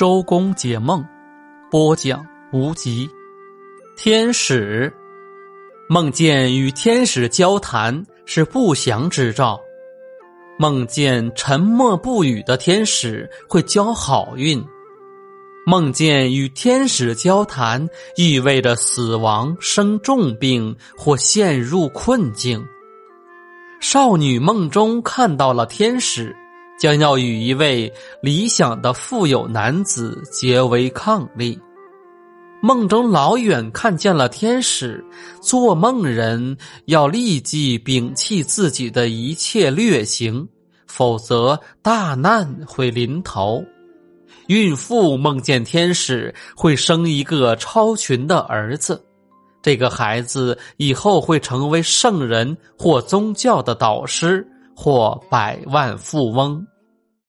周公解梦，播讲无极。天使梦见与天使交谈是不祥之兆，梦见沉默不语的天使会交好运。梦见与天使交谈意味着死亡、生重病或陷入困境。少女梦中看到了天使。将要与一位理想的富有男子结为伉俪。梦中老远看见了天使，做梦人要立即摒弃自己的一切劣行，否则大难会临头。孕妇梦见天使会生一个超群的儿子，这个孩子以后会成为圣人或宗教的导师或百万富翁。